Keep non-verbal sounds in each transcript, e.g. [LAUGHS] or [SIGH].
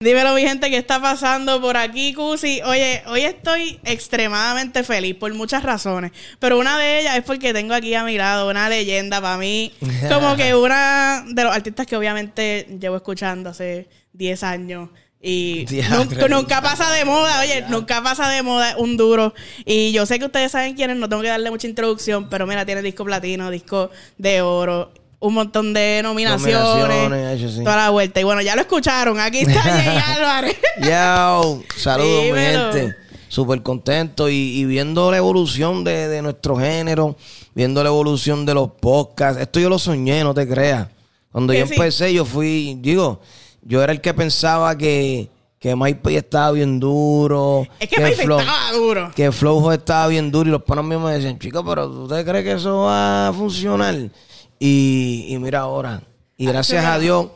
Dímelo, mi gente, ¿qué está pasando por aquí, Cusi? Oye, hoy estoy extremadamente feliz por muchas razones, pero una de ellas es porque tengo aquí a mi lado una leyenda para mí, [LAUGHS] como que una de los artistas que obviamente llevo escuchando hace 10 años. Y nunca, nunca, pasa de moda, oye, nunca pasa de moda un duro. Y yo sé que ustedes saben quién es, no tengo que darle mucha introducción, pero mira, tiene disco platino, disco de oro un montón de nominaciones, toda la vuelta. Y bueno, ya lo escucharon. Aquí está [LAUGHS] Jay Álvarez. Yo, saludos, mi gente. Súper contento y, viendo la evolución de, nuestro género, viendo la evolución de los podcasts. Esto yo lo soñé, no te creas. Cuando yo empecé, yo fui, digo, yo era el que pensaba que, que MyPay estaba bien duro. Es que, MyPay estaba duro. Que Flow estaba bien duro y los panos míos me decían, chicos, pero ¿tú te crees que eso va a funcionar? Y, mira ahora, y gracias a Dios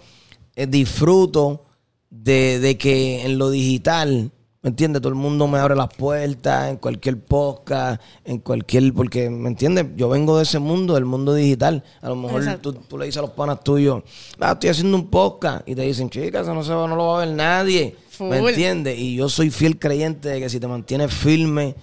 eh, disfruto de, que en lo digital, ¿me entiendes? Todo el mundo me abre las puertas en cualquier podcast, en cualquier, porque, ¿me entiendes? Yo vengo de ese mundo, del mundo digital. A lo mejor tú, le dices a los panas tuyos, ah, estoy haciendo un podcast, y te dicen, chicas, eso no, se va, no lo va a ver nadie. ¿Me entiendes? Y yo soy fiel creyente de que si te mantienes firme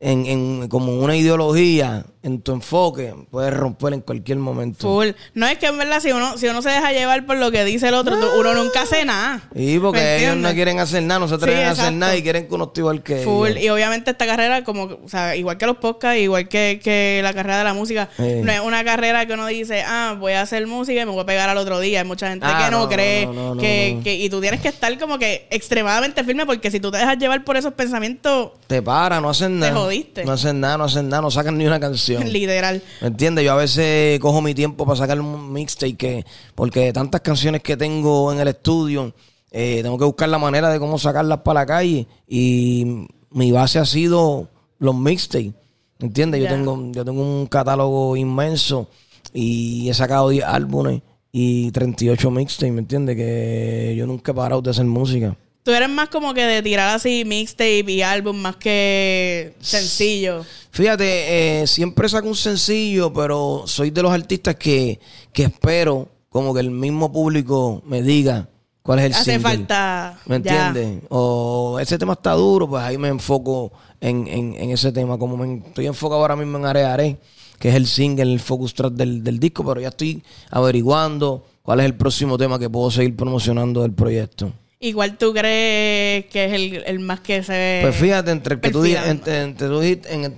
en, en como una ideología, en tu enfoque, puedes romper en cualquier momento. Full. No es que en verdad, si uno, si uno se deja llevar por lo que dice el otro, uno nunca hace nada. Y porque ellos no quieren hacer nada, no se atreven a hacer nada y quieren que uno esté igual que Full. Y obviamente esta carrera, como, o sea, igual que los podcasts, igual que, que la carrera de la música, no es una carrera que uno dice, ah, voy a hacer música y me voy a pegar al otro día. Hay mucha gente ah, que no, cree que, que, y tú tienes que estar como que extremadamente firme porque si tú te dejas llevar por esos pensamientos, te para, no hacen nada. Te jodiste. No hacen nada, no hacen nada, no sacan ni una canción. [LAUGHS] Literal. ¿Me entiendes? Yo a veces cojo mi tiempo para sacar un mixtape que, porque tantas canciones que tengo en el estudio, eh, tengo que buscar la manera de cómo sacarlas para la calle. Y mi base ha sido los mixtapes. ¿Me entiendes? Yo tengo, yo tengo un catálogo inmenso y he sacado 10 álbumes y 38 mixtapes, ¿me entiendes? Que yo nunca he parado de hacer música. Tú eres más como que de tirar así mixtape y álbum más que sencillo. Fíjate, eh, siempre saco un sencillo, pero soy de los artistas que, que espero como que el mismo público me diga cuál es el Hace falta. ¿Me entiendes? O ese tema está duro, pues ahí me enfoco en, en, ese tema. Como me estoy enfocado ahora mismo en Are que es el single, el focus track del, del disco, pero ya estoy averiguando cuál es el próximo tema que puedo seguir promocionando del proyecto. Igual tú crees que es el, más que se. Pues fíjate, entre el que, tú, entre,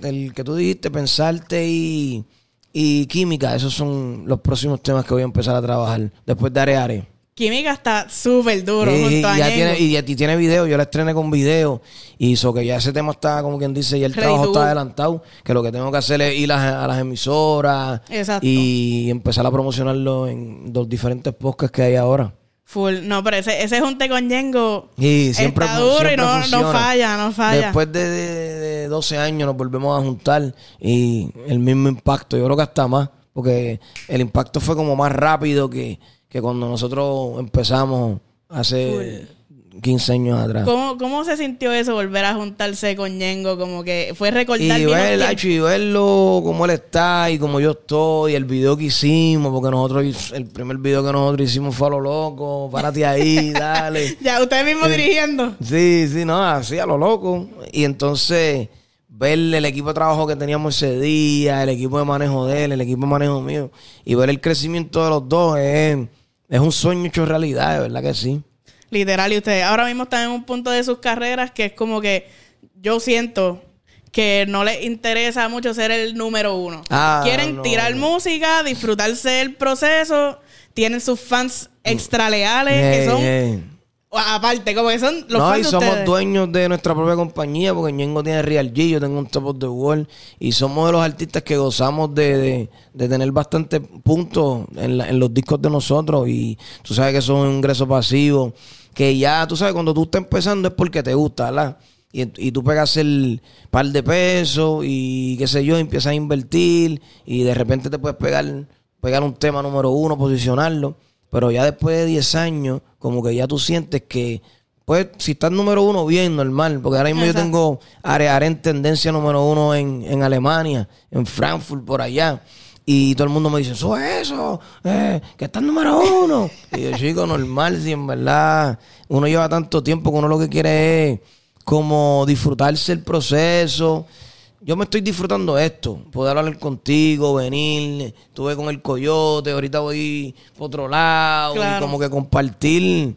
el que tú dijiste, pensarte y, y química, esos son los próximos temas que voy a empezar a trabajar después de Areare. Química está súper duro y, ya tiene, y, tiene video, yo la estrené con video y eso que ya ese tema está, como quien dice, y el trabajo está adelantado, que lo que tengo que hacer es ir a, las emisoras y empezar a promocionarlo en los diferentes podcasts que hay ahora. Full. No, pero ese, ese junte con Yengo sí, siempre, está duro y no, no, falla, no falla. Después de, de, 12 años nos volvemos a juntar y el mismo impacto, yo creo que hasta más, porque el impacto fue como más rápido que, que cuando nosotros empezamos hace... 15 años atrás. ¿Cómo, ¿Cómo se sintió eso, volver a juntarse con Ñengo? Como que fue recordar y, y verlo como él está y como yo estoy, el video que hicimos, porque nosotros, el primer video que nosotros hicimos fue a lo loco, párate ahí, [LAUGHS] dale. ya, usted mismo dirigiendo. Sí, sí, no, así a lo loco. Y entonces, ver el equipo de trabajo que teníamos ese día, el equipo de manejo de él, el equipo de manejo mío, y ver el crecimiento de los dos es, es un sueño hecho realidad, de verdad que sí. Literal, y ustedes ahora mismo están en un punto de sus carreras que es como que yo siento que no les interesa mucho ser el número uno. Ah, Quieren tirar música, disfrutarse del proceso, tienen sus fans extra leales que son... Aparte, como que son los no, y somos dueños de nuestra propia compañía, porque Ñengo tiene Real G, yo tengo un Top of the World, y somos de los artistas que gozamos de, tener bastantes puntos en, en, los discos de nosotros, y tú sabes que son un ingreso pasivo que ya, tú sabes, cuando tú estás empezando es porque te gusta, ¿verdad? Y, y tú pegas el par de pesos y qué sé yo, empiezas a invertir y de repente te puedes pegar, pegar un tema número uno, posicionarlo. Pero ya después de 10 años, como que ya tú sientes que, pues, si estás número uno, bien, normal. Porque ahora mismo yo tengo área en tendencia número uno en, en Alemania, en Frankfurt, por allá. Y todo el mundo me dice, eso es eso, eh, que está en número uno. [LAUGHS] y yo, chico, normal, si en verdad uno lleva tanto tiempo que uno lo que quiere es como disfrutarse el proceso. Yo me estoy disfrutando esto, poder hablar contigo, venir, estuve con el coyote, ahorita voy por otro lado, y como que compartir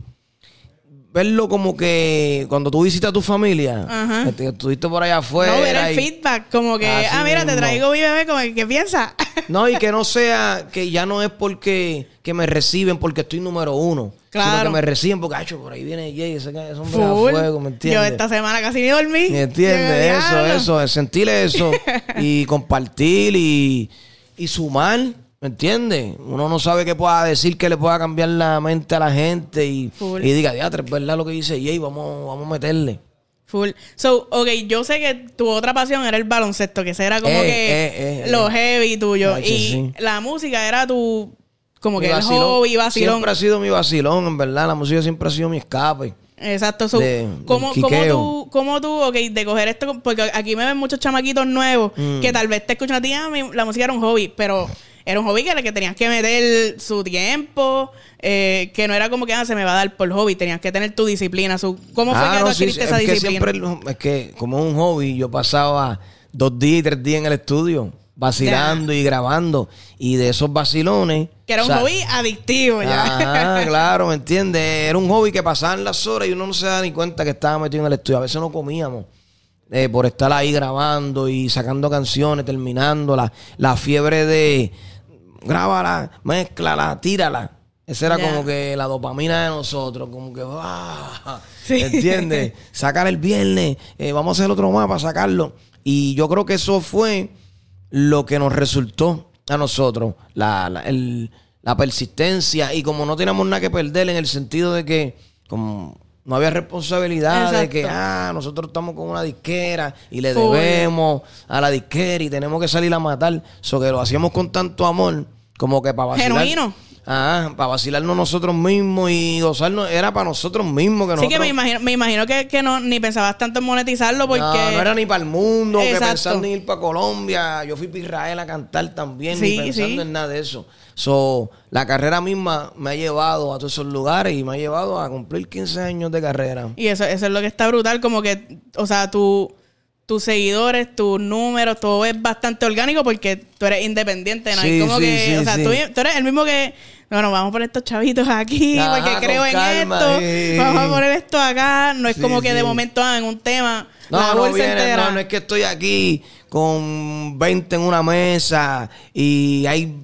verlo como que cuando tú visitas a tu familia, Ajá. estuviste por allá afuera. no, ver el y- feedback, como que, Así ah, mira, te traigo mi bebé, como que, ¿qué piensa? No, y que no [LAUGHS] sea, que ya no es porque que me reciben porque estoy número uno. Sino Claro. que me reciben porque, acho, por ahí viene Jay, ese, ese hombre a fuego, ¿me entiendes? Yo esta semana casi ni dormí. ¿Me entiendes? Eso, eso, es sentir eso [LAUGHS] y compartir y, y sumar, ¿me entiendes? Uno no sabe qué pueda decir que le pueda cambiar la mente a la gente y, Full. y diga, diatre, es verdad lo que dice Jay, vamos, vamos a meterle. Full. So, ok, yo sé que tu otra pasión era el baloncesto, que ese era como Eh, que eh, eh, lo eh. heavy tuyo. Y sí. la música era tu, como Mi que el vacilón. hobby, vacilón. Siempre ha sido mi vacilón, en verdad. La música siempre ha sido mi escape. Exacto. So, de- ¿cómo, cómo tú, ¿Cómo tú, ok, de coger esto? Porque aquí me ven muchos chamaquitos nuevos Mm. que tal vez te escuchan a ti, ah, mi- la música era un hobby, pero era un hobby que, le- que tenías que meter su tiempo, eh, que no era como que ah, se me va a dar por hobby, tenías que tener tu disciplina. Su, ¿Cómo fue Ah, que tú no, adquiriste sí, esa es que disciplina? siempre, es que como un hobby, yo pasaba dos días y tres días en el estudio, vacilando y grabando. Y de esos vacilones... que era un o sea, hobby adictivo ya. [LAUGHS] Claro, ¿me entiendes? Era un hobby que pasaban las horas y uno no se da ni cuenta que estaba metido en el estudio. A veces no comíamos eh, por estar ahí grabando y sacando canciones, terminando la, la fiebre de grábala, mézclala, tírala. Esa era como que la dopamina de nosotros, como que, ¡ah! [LAUGHS] Sí. ¿entiendes? Sacar el viernes, eh, vamos a hacer otro para sacarlo. Y yo creo que eso fue lo que nos resultó a nosotros, la, la, el- la persistencia y como no teníamos nada que perder en el sentido de que como no había responsabilidad de que ah, nosotros estamos con una disquera y le debemos a la disquera y tenemos que salir a matar, eso que lo hacíamos con tanto amor como que para vacilar. Genuino. Ah, para vacilarnos nosotros mismos y gozarnos, era para nosotros mismos que Sí que nosotros... me imagino, me imagino que, que no ni pensabas tanto en monetizarlo porque No, no era ni para el mundo, que pensando en ir para Colombia. Yo fui para Israel a cantar también, Sí, ni pensando sí. en nada de eso. So, la carrera misma me ha llevado a todos esos lugares y me ha llevado a cumplir 15 años de carrera. Y eso, eso es lo que está brutal, como que, o sea, tu, tus seguidores, tus números, todo es bastante orgánico porque tú eres independiente, ¿no? Sí, como sí, que, sí, o sea, tú, tú eres el mismo que, bueno, vamos a poner estos chavitos aquí [LAUGHS] Ajá, porque creo en esto, vamos a poner esto acá, no es como que de momento ah, en un tema, No, la no viene, no, no es que estoy aquí con 20 en una mesa y hay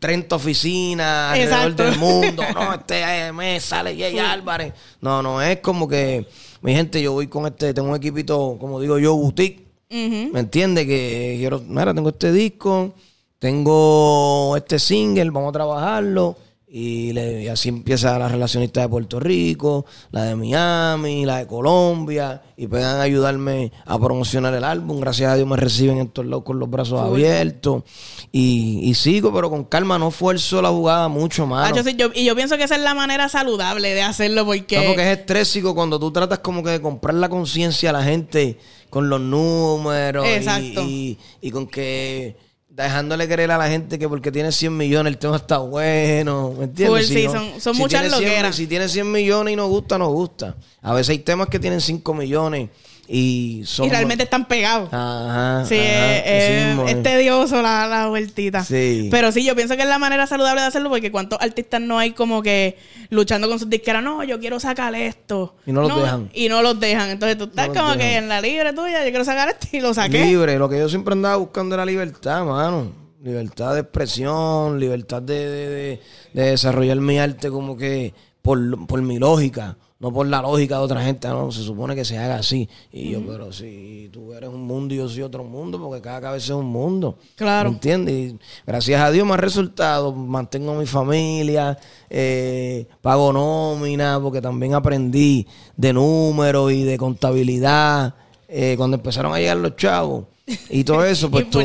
30 oficinas alrededor Exacto. del mundo. [LAUGHS] No, este eh, me sale Jay Álvarez. No, no, es como que, mi gente, yo voy con este, tengo un equipito, como digo yo, boutique. ¿Me entiendes? Que quiero, mira, tengo este disco, tengo este single, vamos a trabajarlo. Y, le- y así empieza la relacionista de Puerto Rico, la de Miami, la de Colombia, y puedan ayudarme a promocionar el álbum. Gracias a Dios me reciben en todos lados con los brazos abiertos. Y, y sigo, pero con calma, no fuerzo la jugada mucho más. Ah, yo yo- y yo pienso que esa es la manera saludable de hacerlo porque... No, porque es estrésico cuando tú tratas como que de comprar la conciencia a la gente con los números Exacto. Y, y con que dejándole creer a la gente que porque tiene 100 millones el tema está bueno, ¿me entiendes? Full, sí, son- son muchas tiene 100 loqueras. Si tiene 100 millones y no gusta, no gusta. A veces hay temas que tienen 5 millones y son... y realmente están pegados. Ajá, Sí, ajá, es, así es- tedioso la, la vueltita. Sí. Pero sí, yo pienso que es la manera saludable de hacerlo porque cuántos artistas no hay como que luchando con sus disqueras, no, yo quiero sacar esto. Y no los dejan. Y no los dejan. Entonces tú estás como que en la libre tuya, yo quiero sacar esto y lo saqué. Libre, lo que yo siempre andaba buscando era libertad, mano. Libertad de expresión, libertad de, de- de- de desarrollar mi arte como que por, por mi lógica, no por la lógica de otra gente. No, se supone que se haga así. Y yo, pero si tú eres un mundo y yo soy otro mundo, porque cada cabeza es un mundo. Claro. ¿Me entiendes? Y gracias a Dios me ha resultado. Mantengo a mi familia, eh, pago nómina, porque también aprendí de números y de contabilidad. eh, cuando empezaron a llegar los chavos y todo eso, [LAUGHS] pues tu-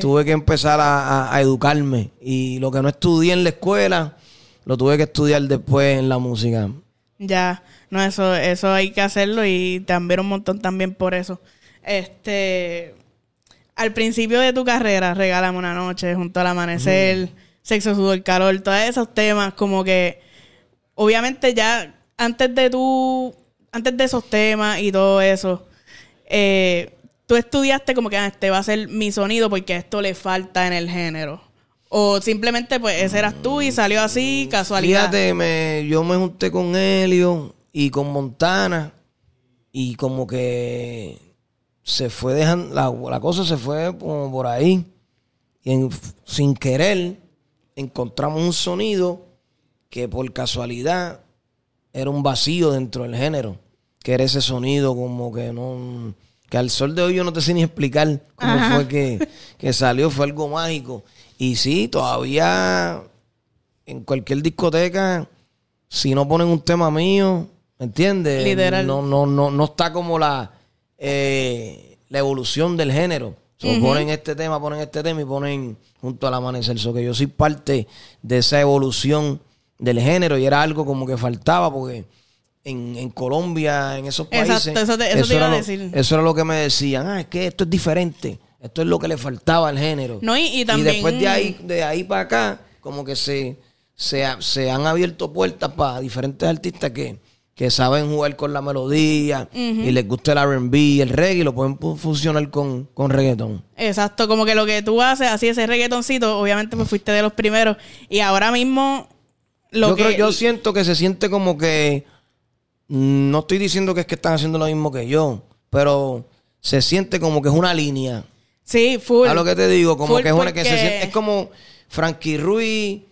tuve que empezar a, a- a educarme. Y lo que no estudié en la escuela, lo tuve que estudiar después en la música. Ya, no, eso, eso hay que hacerlo y te admiro un montón también por eso. Este, al principio de tu carrera, Regálame una noche, Junto al amanecer, Sexo, sudor, calor, todos esos temas, como que obviamente ya antes de tu, antes de esos temas y todo eso, eh, tú estudiaste como que ah, este va a ser mi sonido porque esto le falta en el género. O simplemente, pues, ese eras tú y salió así, casualidad. Fíjate, me, yo me junté con Helio y con Montana y como que se fue dejando, la, la cosa se fue como por ahí. Y en- sin querer encontramos un sonido que por casualidad era un vacío dentro del género. Que era ese sonido como que no... Que al sol de hoy yo no te sé ni explicar cómo Ajá. fue que, que salió. Fue algo mágico. Y sí, todavía en cualquier discoteca, si no ponen un tema mío, ¿me entiendes? Literal. No, no, no, no está como la, eh, la evolución del género. So, Ponen este tema, ponen este tema y ponen junto al amanecer. So, que yo soy parte de esa evolución del género y era algo como que faltaba porque en, en Colombia, en esos Exacto, países, eso te- eso te iba era a lo- decir. eso era lo que me decían. Ah, es que esto es diferente. Esto es lo que le faltaba al género. No, y- y también- después de ahí, de ahí para acá, como que se, se, se han abierto puertas para diferentes artistas que, que saben jugar con la melodía y les gusta el RB, el reggae, y lo pueden fu- fusionar con, con reggaetón. Exacto, como que lo que tú haces, así ese reggaetoncito, obviamente pues fuiste de los primeros. Y ahora mismo, lo yo, que... creo, yo siento que se siente como que. mm, No estoy diciendo que es que están haciendo lo mismo que yo, pero se siente como que es una línea. Sí, full. A lo que te digo, como Full que es una que se siente, es como Frankie Ruiz,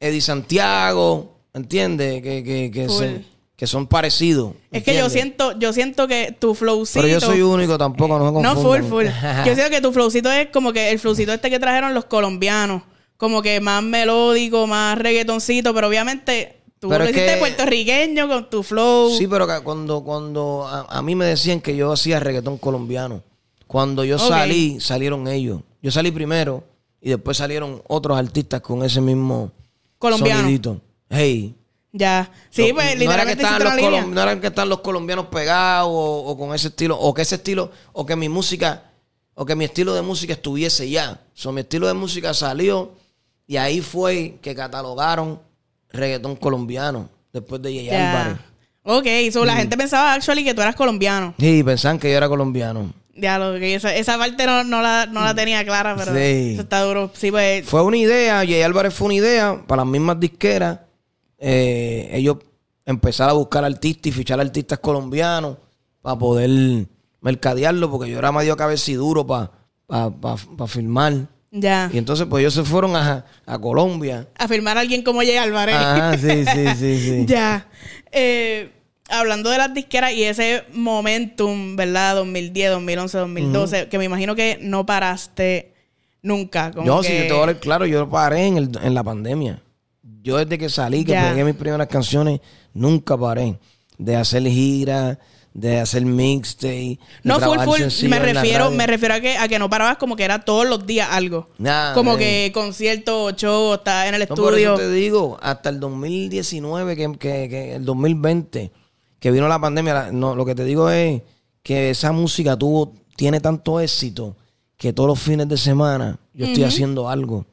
Eddie Santiago, ¿entiendes? Que, que, que, Full. se- que son parecidos. Es que yo siento, yo siento que tu flowcito... Pero yo soy único tampoco, no me No, confundan. full, full. [LAUGHS] Yo siento que tu flowcito es como que el flowcito este que trajeron los colombianos. Como que más melódico, más reggaetoncito, pero obviamente tú Pero lo hiciste que- puertorriqueño con tu flow. Sí, pero cuando, cuando a, a mí me decían que yo hacía reggaetón colombiano, cuando yo salí, salieron ellos. Yo salí primero y después salieron otros artistas con ese mismo Colombiano. sonidito. Hey. Ya. Sí, No- pues no era que literalmente estaban los no eran que están los colombianos pegados o, o con ese estilo, o que ese estilo, o que mi música, o que mi estilo de música estuviese ya. So, mi estilo de música salió y ahí fue que catalogaron reggaetón colombiano después de Yeye Álvarez. Ok, so Mm. la gente pensaba actually que tú eras colombiano. Sí, pensaban que yo era colombiano. Ya, lo que esa, esa parte no, no, la, no la tenía clara, pero Sí. eso está duro. Sí, pues. Fue una idea, Jay Álvarez fue una idea para las mismas disqueras. eh, ellos empezar a buscar artistas y fichar artistas colombianos para poder mercadearlo, porque yo era medio cabeciduro para pa, pa, pa filmar. Ya. Y entonces, pues ellos se fueron a, a Colombia. A firmar a alguien como Jay Álvarez. Ah, sí, sí, sí, sí. [LAUGHS] ya. Eh, hablando de las disqueras y ese momentum, ¿verdad? 2010, 2011, 2012, que me imagino que no paraste nunca. Como Yo, que... sí, te voy a hablar claro, yo paré en, el- en la pandemia. Yo desde que salí, que Ya. pegué mis primeras canciones, nunca paré. De hacer giras, de hacer mixtape. No, full, full. Me refiero, me refiero a que, a que no parabas como que era todos los días algo. Nah, como man. que concierto, show, estás en el No, por estudio. eso te digo, hasta el 2019, que, que- que el 2020, que vino la pandemia, no, lo que te digo es que esa música tuvo, tiene tanto éxito que todos los fines de semana yo estoy haciendo algo.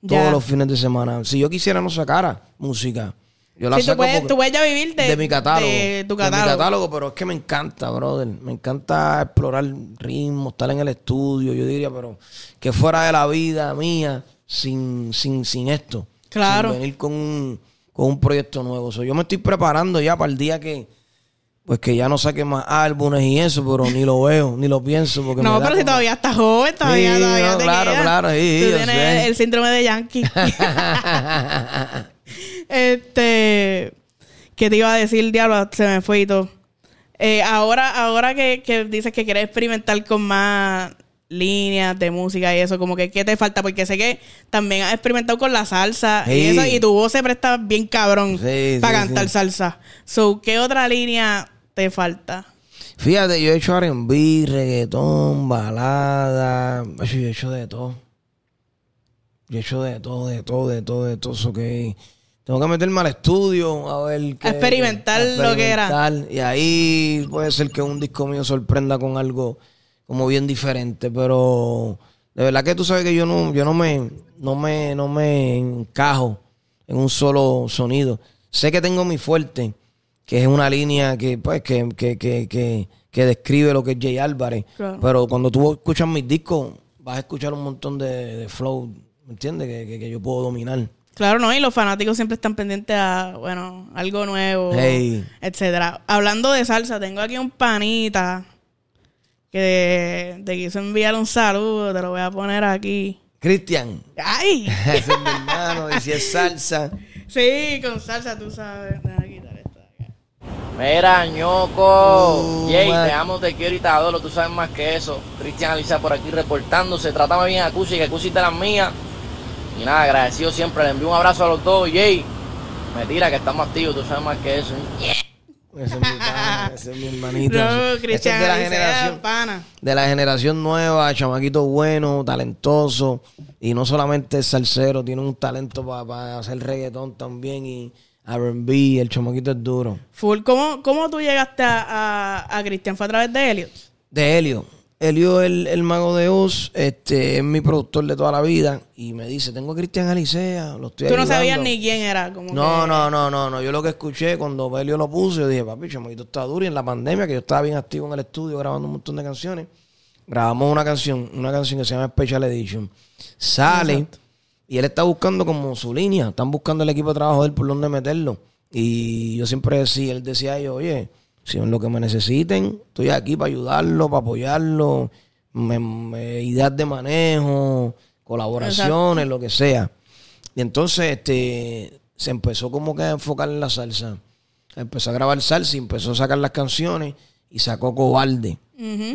Ya. Todos los fines de semana. Si yo quisiera no sacara música, yo la Sí, tú saco puedes, porque- tú puedes ya vivir de, de mi catálogo. de tu De catálogo. mi catálogo, pero es que me encanta, brother. Me encanta explorar ritmos, estar en el estudio. Yo diría, pero que fuera de la vida mía sin, sin, sin esto. Claro. Sin venir con un, con un proyecto nuevo. So, yo me estoy preparando ya para el día que pues que ya no saque más álbumes y eso, pero ni lo veo, ni lo pienso. Porque No, me da pero si todavía estás joven, todavía, Sí, todavía no, te claro, queda. claro, sí, Tú tienes sé. el síndrome de Yankee. [LAUGHS] este, ¿qué te iba a decir, diablo? Se me fue y todo. Eh, ahora, ahora que, que dices que quieres experimentar con más líneas de música y eso, como que ¿qué te falta? Porque sé que también has experimentado con la salsa y eso, y tu voz se presta bien cabrón Sí, para sí, cantar salsa. So, ¿qué otra línea te falta? Fíjate, yo he hecho R&B, reggaetón, balada. Yo he hecho de todo. Yo he hecho de todo, de todo, de todo, de todo. Eso que tengo que meterme al estudio a ver qué. experimentar lo que era. Y ahí puede ser que un disco mío sorprenda con algo, como bien diferente, pero de verdad que tú sabes que yo no, yo no me, no me, no me encajo en un solo sonido. Sé que tengo mi fuerte, que es una línea que, pues, que, que, que, que, que describe lo que es Jay Álvarez. Claro. Pero cuando tú escuchas mis discos, vas a escuchar un montón de, de flow, ¿me entiendes? Que, que, que yo puedo dominar. Claro, ¿no? Y los fanáticos siempre están pendientes a, bueno, algo nuevo, Hey. etcétera. Hablando de salsa, tengo aquí un panita que te quiso enviar un saludo, te lo voy a poner aquí. Cristian, ¡Ay! [LAUGHS] ese es mi hermano, y si es salsa. [LAUGHS] Sí, con salsa, tú sabes. Déjame quitar esto de acá. Mira, ñoco. Uh, Jay, man. te amo, te quiero y te adoro. Tú sabes más que eso. Cristian Alicia por aquí reportándose. Trátame bien a Cusi, que Cusi es de las mías. Y nada, agradecido siempre. Le envío un abrazo a los dos. Jay, me tira que estamos activos. Tú sabes más que eso. Ese es mi pana, ese es mi hermanito. No, Cristian es de la generación. pana. de la generación nueva, chamaquito bueno, talentoso, y no solamente es salsero, tiene un talento para hacer reggaetón también y R&B, el chamaquito es duro. Full, ¿cómo, cómo tú llegaste a, a, a Cristian? ¿Fue a través de Elliot? De Helio, Helio el, el mago de Oz, este, es mi productor de toda la vida, y me dice, tengo a Cristian Alicea, lo estoy Tú no ayudando". sabías ni quién era. Como No, que- no, no, no, no. Yo lo que escuché cuando Helio lo puso, yo dije, papi, chamaquito está duro. Y en la pandemia, que yo estaba bien activo en el estudio grabando un montón de canciones, grabamos una canción, una canción que se llama Special Edition. Sale y él está buscando como su línea. Están buscando el equipo de trabajo de él por dónde meterlo. Y yo siempre decía, él decía ellos, oye, si en lo que me necesiten, estoy aquí para ayudarlo, para apoyarlo, me- me- ideas de manejo, colaboraciones, lo que sea. Y entonces este se empezó como que a enfocar en la salsa. Empezó a grabar salsa y empezó a sacar las canciones y sacó Cobarde.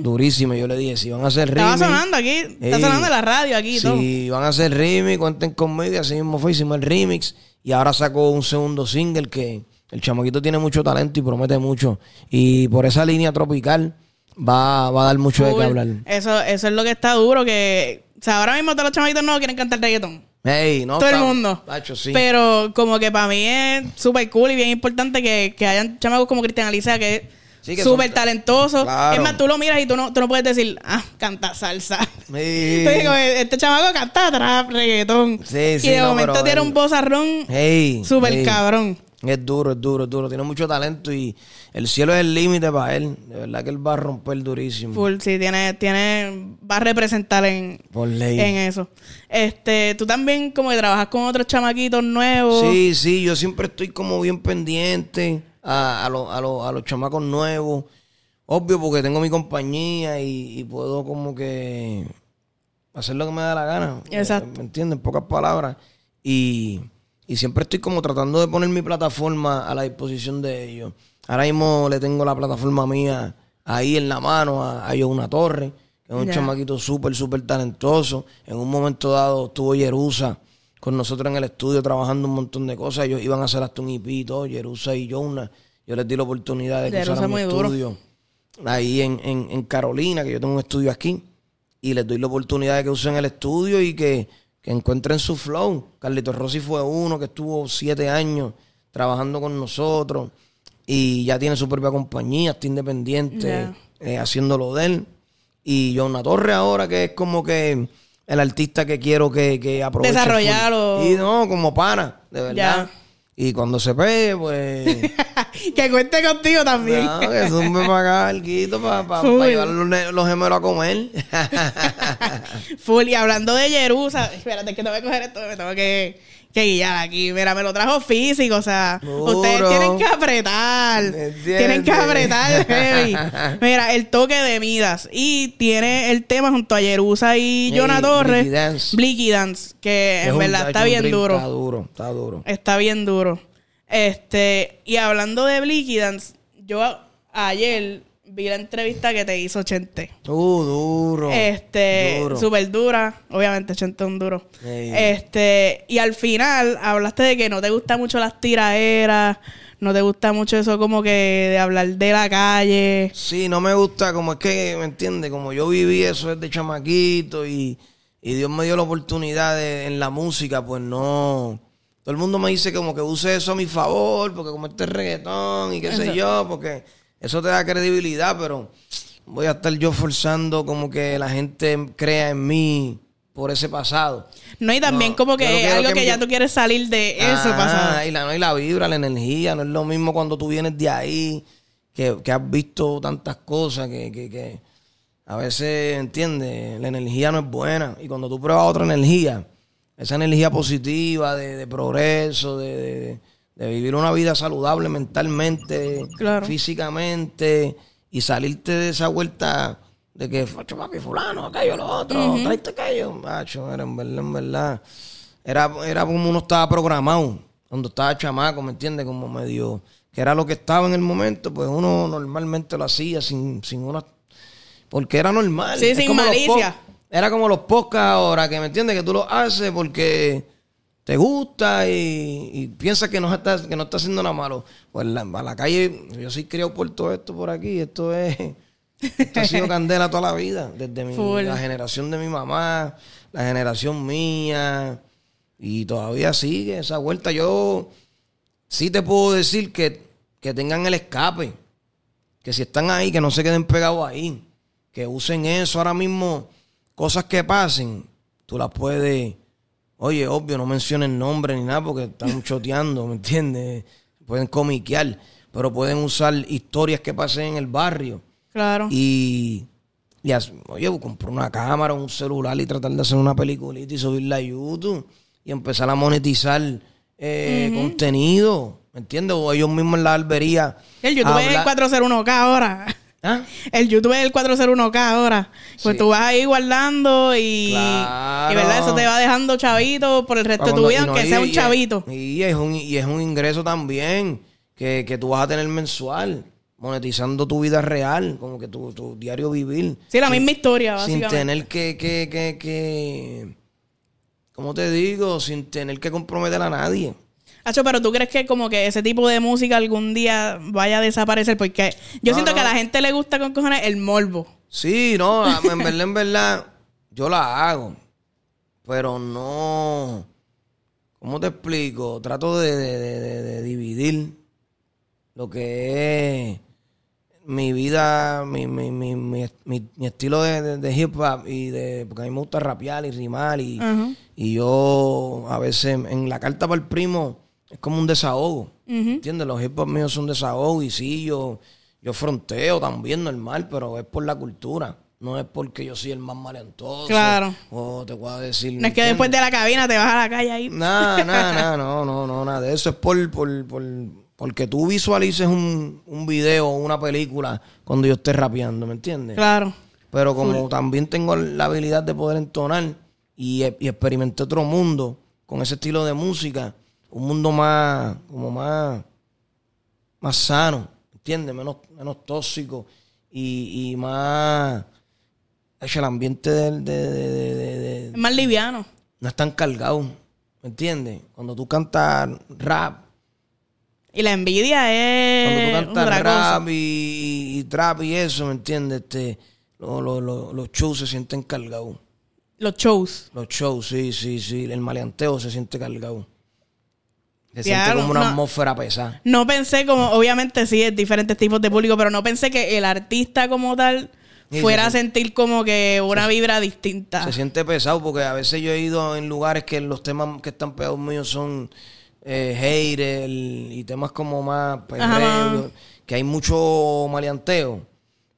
Durísimo. Yo le dije, si van a hacer Estaba remix... sonando aquí. Está sonando la radio aquí todo. Si van a hacer remix, cuenten conmigo. Así mismo fue, hicimos el remix. Y ahora sacó un segundo single que el chamaquito tiene mucho talento y promete mucho. Y por esa línea tropical va, va a dar mucho de qué hablar. Eso, eso es lo que está duro. Que, o sea, ahora mismo todos los chamaquitos no quieren cantar reggaetón. No, todo el mundo. Tacho, sí. Pero como que para mí es súper cool y bien importante que, que hayan chamacos como Cristian Alicia que Sí, súper son- talentoso. Claro. Es más, tú lo miras y tú no, tú no puedes decir, ah, canta salsa. Sí. [LAUGHS] Digo, este chamaco canta trap, reggaetón. Sí, sí, y de no, momento tiene él- un bozarrón Hey, súper hey. cabrón. Es duro, es duro, es duro. Tiene mucho talento y el cielo es el límite para él. De verdad que él va a romper durísimo. Full, sí, tiene, tiene, va a representar en, Por ley. en eso. Este, tú también como que trabajas con otros chamaquitos nuevos. Sí, sí, yo siempre estoy como bien pendiente a, a, los- a, los- a los chamacos nuevos. Obvio, porque tengo mi compañía y, y puedo como que hacer lo que me da la gana. Exacto. ¿Me entienden? En pocas palabras. Y, y siempre estoy como tratando de poner mi plataforma a la disposición de ellos. Ahora mismo le tengo la plataforma mía ahí en la mano a, a una Torre, que es un Ya. chamaquito súper, súper talentoso. En un momento dado estuvo Jerusa con nosotros en el estudio trabajando un montón de cosas. Ellos iban a hacer hasta un EP y todo, Jerusa y Jonah. Yo les di la oportunidad de que usaran mi duro. estudio ahí en, en, en Carolina, que yo tengo un estudio aquí. Y les doy la oportunidad de que usen el estudio y que, que encuentren su flow. Carlitos Rossi fue uno que estuvo siete años trabajando con nosotros y ya tiene su propia compañía, está independiente, Ya. eh, haciendo lo de él. Y Jonah Torre ahora que es como que el artista que quiero que, que aproveche. Desarrollarlo. Y no, como pana, de verdad. Ya. Y cuando se pegue, pues... [LAUGHS] que cuente contigo también. No, que para acá alguito para Full. llevar los, los gemelos a comer. [LAUGHS] Full. Y hablando de Jerusa, espérate que te voy a coger esto, me tengo que, que guiar aquí. Mira, me lo trajo físico, o sea, Duro. ustedes tienen que apretar. Tienen que apretar [LAUGHS] heavy. Mira, el toque de Midas. Y tiene el tema junto a Jerusa y Jonah Torres. Blicky Dance. Blicky Dance, que Es en verdad está bien duro. Está duro, está duro. Está bien duro. Este, y hablando de Blicky Dance, yo ayer vi la entrevista que te hizo Chente. Uh, duro. Este, Duro. súper dura. Obviamente, Chente es un duro. Ey. Este, y al final hablaste de que no te gustan mucho las tiraderas, no te gusta mucho eso como que de hablar de la calle. Sí, no me gusta, como es que, ¿me entiendes? Como yo viví eso desde chamaquito y, y Dios me dio la oportunidad de- en la música, pues no. Todo el mundo me dice como que use eso a mi favor, porque como este es reggaetón y qué sé yo, porque eso te da credibilidad, pero voy a estar yo forzando como que la gente crea en mí por ese pasado. No, y también No, como que algo que ya tú quieres salir de Ah, pasado. Y la, no, y la vibra, la energía, no es lo mismo cuando tú vienes de ahí, que, que has visto tantas cosas que, que, que a veces, ¿entiendes? La energía no es buena. Y cuando tú pruebas otra energía, esa energía positiva de, de progreso, de, de- de vivir una vida saludable mentalmente, Claro. físicamente, y salirte de esa vuelta de que, facho, papi, fulano, aquello, lo otro, tráete aquello. Macho, era en verdad, en verdad. Era, era como uno estaba programado cuando estaba chamaco, ¿me entiendes? Como medio, que era lo que estaba en el momento, pues uno normalmente lo hacía sin, sin una... Porque era normal. Sí, Es sin los malicia. Era como los podcasts ahora, que me entiendes, que tú lo haces porque te gusta y, y piensas que no estás que no está haciendo nada malo. Pues la, a la calle, yo soy criado por todo esto por aquí, esto es... Esto ha sido [LAUGHS] candela toda la vida, desde mi, la generación de mi mamá, la generación mía, y todavía sigue esa vuelta. Yo sí te puedo decir que, que tengan el escape, que si están ahí, que no se queden pegados ahí, que usen eso ahora mismo, cosas que pasen, tú las puedes, oye, obvio, no mencionen nombre ni nada porque están [LAUGHS] choteando, ¿me entiendes? Pueden comiquear, pero pueden usar historias que pasen en el barrio. Claro. Y, y oye, comprar una cámara, un celular y tratar de hacer una peliculita y subirla a YouTube y empezar a monetizar eh, contenido, ¿me entiendes? O ellos mismos en la albería. el YouTube es el habla- 401K ahora. ¿Ah? El YouTube es el 401K ahora. Pues Sí. tú vas ahí guardando y, Claro. y verdad, eso te va dejando chavito por el resto de tu vida, no, aunque y- sea un y es- chavito. Y es un, y es un ingreso también que, que tú vas a tener mensual, monetizando tu vida real, como que tu, tu diario vivir. Sí, la misma historia, sin básicamente. tener que, que, que, que, ¿cómo te digo? Sin tener que comprometer a nadie. Hacho, pero tú crees que como que ese tipo de música algún día vaya a desaparecer? Porque yo No, siento no. que a la gente le gusta con cojones el morbo. Sí, no, en verdad, en verdad, yo la hago, pero no, ¿cómo te explico? Trato de, de- de- de- de dividir lo que es mi vida, mi, mi, mi, mi, estilo de, hip hop y de, porque a mí me gusta rapear y rimar y, y yo a veces en la carta para el primo es como un desahogo. Ujú. ¿Entiendes? Los hip hop míos son desahogo y sí, yo, yo fronteo también normal, pero es por la cultura. No es porque yo soy el más maleantoso. Claro. O te puedo decir. No es que después de la cabina te vas a la calle ahí. Nada, nada, nada, no, no, no, nada de eso. Es por, por, por, porque tú visualices un, un video o una película cuando yo esté rapeando, ¿me entiendes? Claro. Pero como también tengo la habilidad de poder entonar y, y experimenté otro mundo con ese estilo de música, un mundo más, como más, más sano, ¿entiendes? Menos, menos tóxico y, y más... el ambiente del- de, de- más liviano. no es tan cargado, ¿me entiendes? Cuando tú cantas rap, Y la envidia es cuando tú cantas rap y, y trap y eso, ¿me entiendes? Este, lo- lo- lo- los shows se sienten cargados. Los shows. Los shows, sí, sí, sí. El maleanteo se siente cargado. Se siente como una no. atmósfera pesada. No pensé como, obviamente sí, es diferentes tipos de público, pero no pensé que el artista como tal Sí, fuera a sentir como que una vibra distinta. Se siente pesado porque a veces yo he ido en lugares que los temas que están pegados míos son eh, y temas como más perreo, que hay mucho maleanteo.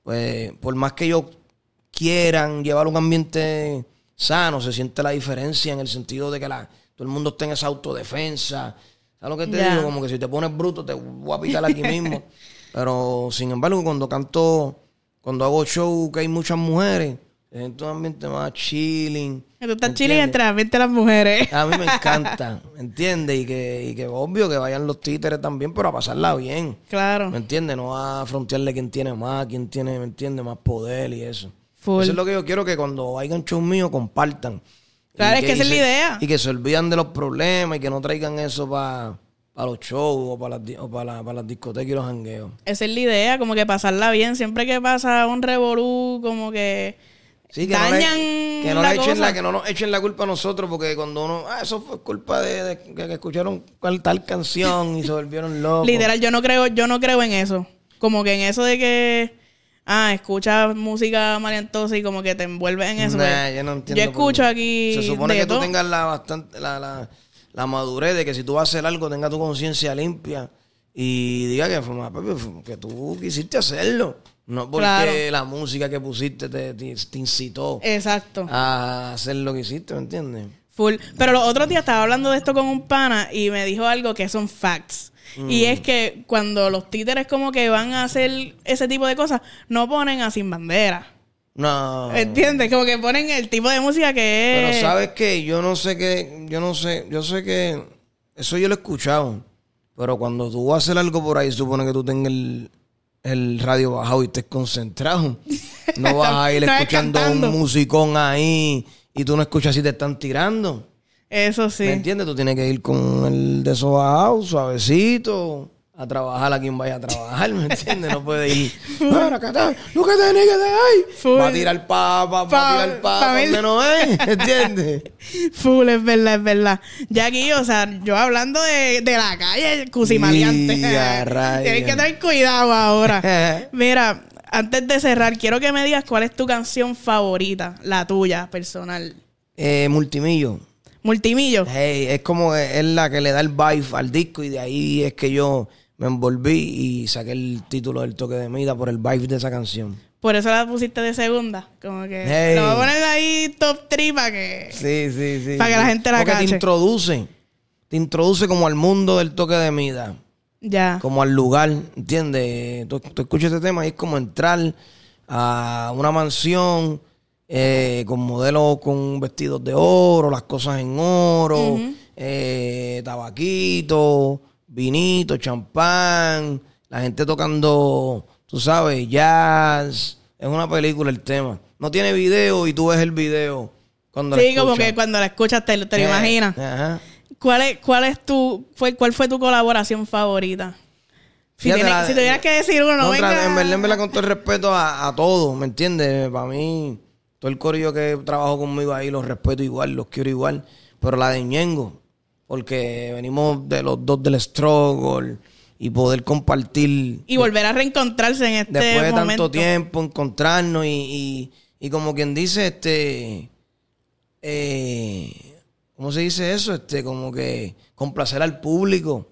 Pues por más que ellos quieran llevar un ambiente sano, se siente la diferencia en el sentido de que la, todo el mundo está en esa autodefensa. ¿Sabes lo que te digo? Como que si te pones bruto te voy a picar aquí mismo. [LAUGHS] Pero sin embargo, cuando canto, cuando hago show que hay muchas mujeres, siente un ambiente más chilling. Tú estás ¿me chilling entre las 20 las mujeres. A mí me [LAUGHS] encanta, ¿me entiendes? Y que, y que obvio que vayan los títeres también, pero a pasarla bien. Claro. ¿Me entiendes? No a frontearle quién tiene más, quién tiene, ¿me entiendes? Más poder y eso. Full. Eso es lo que yo quiero que cuando vayan shows míos compartan. Claro, es que esa es la idea. Y que se olvidan de los problemas y que no traigan eso para los shows o para las, o pa' la- pa' las discotecas y los jangueos. Esa es la idea, como que pasarla bien. Siempre que pasa un revolú, como que Sí, que no, le, dañan que no la echen la, que no nos echen la culpa a nosotros, porque cuando uno, ah, eso fue culpa de, de que, que escucharon cual tal canción y se volvieron [LAUGHS] locos. Literal, yo no creo, yo no creo en eso. Como que en eso de que ah, escuchas música mariantosa y como que te envuelves en eso. Nah, pues, yo no entiendo. yo escucho por- aquí. Se supone de que tú tengas la, bastante, la, la, la madurez de que si tú vas a hacer algo, tengas tu conciencia limpia y diga que, que tú quisiste hacerlo. No porque Claro. la música que pusiste te, te- te incitó Exacto. a hacer lo que hiciste, ¿me entiendes? Full. Pero los otros días estaba hablando de esto con un pana y me dijo algo que son facts. Y es que cuando los títeres como que van a hacer ese tipo de cosas, no ponen a sin bandera. No. ¿Entiendes? Como que ponen el tipo de música que es. Pero sabes que yo no sé que, yo no sé, yo sé que eso yo lo he escuchado. Pero cuando tú vas a hacer algo por ahí, supone que tú tengas el, el radio bajado y estés concentrado. No vas a ir [LAUGHS] escuchando un musicón ahí y tú no escuchas si te están tirando. Eso sí. ¿Me entiendes? Tú tienes que ir con el de eso bajado, suavecito, a trabajar a quien vaya a trabajar, ¿me entiendes? No puede ir. [LAUGHS] Bueno, acá está, que tenés que ahí. Full. Va a tirar pa, pa, va a tirar pa, pa' donde no es, ¿me [LAUGHS] entiendes? Full, es verdad, es verdad. Ya aquí, o sea, yo hablando de, de la calle, cusimaleante. [LAUGHS] Tienes que tener cuidado ahora. Mira, antes de cerrar, quiero que me digas cuál es tu canción favorita, la tuya, personal. Eh, multimillo. Multimillo. Hey, es como es la que le da el vibe al disco y de ahí es que yo me envolví y saqué el título del toque de mida por el vibe de esa canción. Por eso la pusiste de segunda. Como que Hey. lo voy a poner ahí top 3 para que. Sí, sí, sí. Para que la gente la Porque cache. te introduce. Te introduce como al mundo del toque de mida. Ya. Como al lugar, ¿entiendes? Tú, tú escuchas este tema y es como entrar a una mansión eh, con modelos con vestidos de oro, las cosas en oro, eh, tabaquito, vinito, champán, la gente tocando, tú sabes, jazz. Es una película el tema. No tiene video y tú ves el video cuando Sí, como que cuando la escuchas te, te lo Eh, imaginas. Ajá. ¿Cuál es, cuál es tu, fue, cuál fue tu colaboración favorita? Si, tienes- la- si tuvieras que decir uno, no venga. En verdad, en verdad, con todo el respeto a, a todos, ¿me entiendes? Para mí, todo el corillo que trabajó conmigo ahí los respeto igual, los quiero igual. Pero la de Ñengo, porque venimos de los dos del struggle y poder compartir Y volver a reencontrarse en este después de momento. tanto tiempo, encontrarnos y, y, y como quien dice, este, eh, ¿cómo se dice eso? Este, como que complacer al público.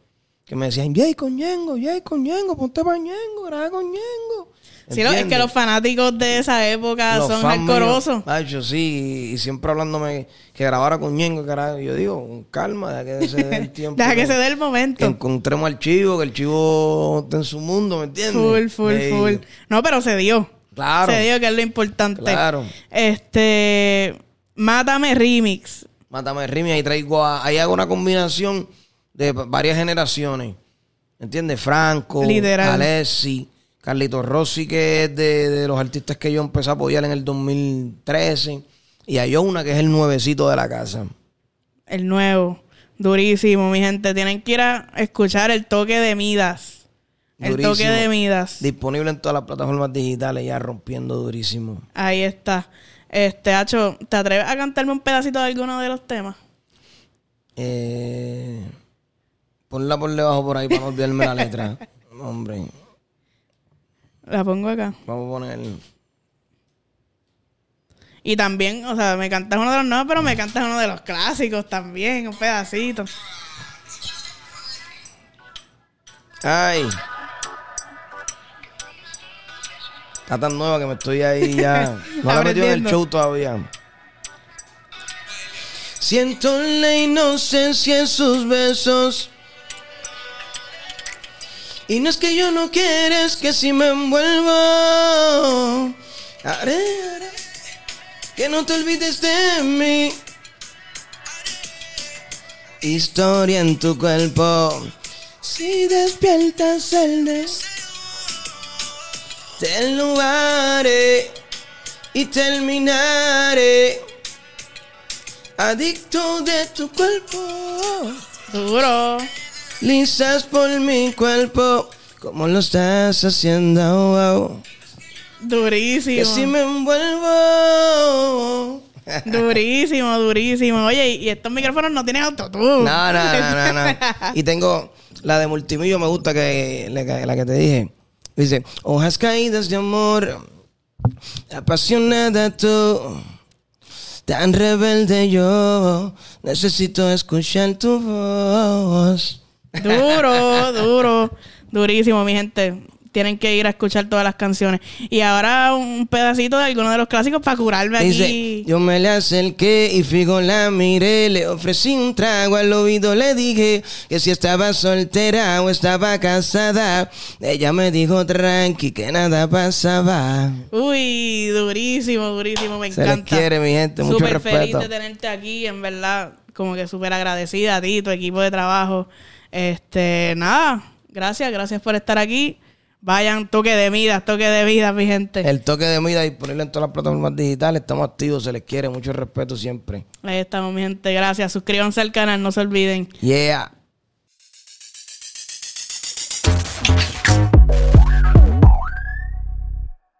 Que me decían, Jay con Ñengo, Jay con Ñengo, ponte para Ñengo, graba con Ñengo. Sí, lo- es que ¿Entiendes? los fanáticos de esa época Los son hardcoreosos. macho, sí, y siempre hablándome que grabara con Ñengo, que era- yo digo, con calma, deja que se dé el [LAUGHS] tiempo. Deja que que- se dé el Que momento. encontremos al chivo, que el chivo esté en su mundo, ¿me entiendes? Full, full, full. No, pero se dio. Claro. Se dio, que es lo importante. Claro. Este. Mátame Remix. Mátame Rimi, ahí traigo a- ahí hago una combinación de varias generaciones. ¿Entiendes? Franco. Alessi, Carlito Rossi, que es de, de los artistas que yo empecé a apoyar en el 2013. Y hay una que es el nuevecito de la casa. El nuevo. Durísimo, mi gente. Tienen que ir a escuchar el toque de Midas. El Durísimo. toque de Midas. Disponible en todas las plataformas digitales, ya rompiendo durísimo. Ahí está. Este, Hacho, ¿te atreves a cantarme un pedacito de alguno de los temas? Eh, ponla por debajo por ahí para no olvidarme la letra. [LAUGHS] Hombre, La pongo acá. vamos a poner. Y también, o sea, me cantas uno de los nuevos, pero me cantas uno de los clásicos también, un pedacito. Ay. Está tan nueva que me estoy ahí ya. [LAUGHS] No la he metido en el show todavía. Siento la inocencia en sus besos. Y no es que yo no quiera, que si me envuelvo. Haré, haré que no te olvides de mí. Historia en tu cuerpo. Si despiertas el deseo, te lo haré y terminaré. Adicto de tu cuerpo. Duro. Lisas por mi cuerpo. Como lo estás haciendo? wow. Durísimo. Que si me envuelvo. Durísimo, durísimo. Oye, y estos micrófonos no tienen autotune. No, no, no, no, no. [LAUGHS] Y tengo la de multimillo, me gusta que la, la que te dije. Dice, hojas caídas de amor, apasionada tú, tan rebelde yo, necesito escuchar tu voz. Duro, duro, durísimo, mi gente. Tienen que ir a escuchar todas las canciones. Y ahora un pedacito de alguno de los clásicos para curarme Dice, aquí. yo me le acerqué y fijo la miré, le ofrecí un trago al oído, le dije que si estaba soltera o estaba casada. Ella me dijo tranqui que nada pasaba. Uy, durísimo, durísimo, me Se encanta. quiere, mi gente, mucho Súper feliz de tenerte aquí, en verdad, como que súper agradecida a ti, tu equipo de trabajo. Este, nada, gracias, gracias por estar aquí. Vayan, toque de vida, toque de vida, mi gente. El toque de vida disponible en todas las plataformas digitales. Estamos activos, se les quiere, mucho respeto siempre. Ahí estamos, mi gente, gracias. Suscríbanse al canal, no se olviden. Yeah.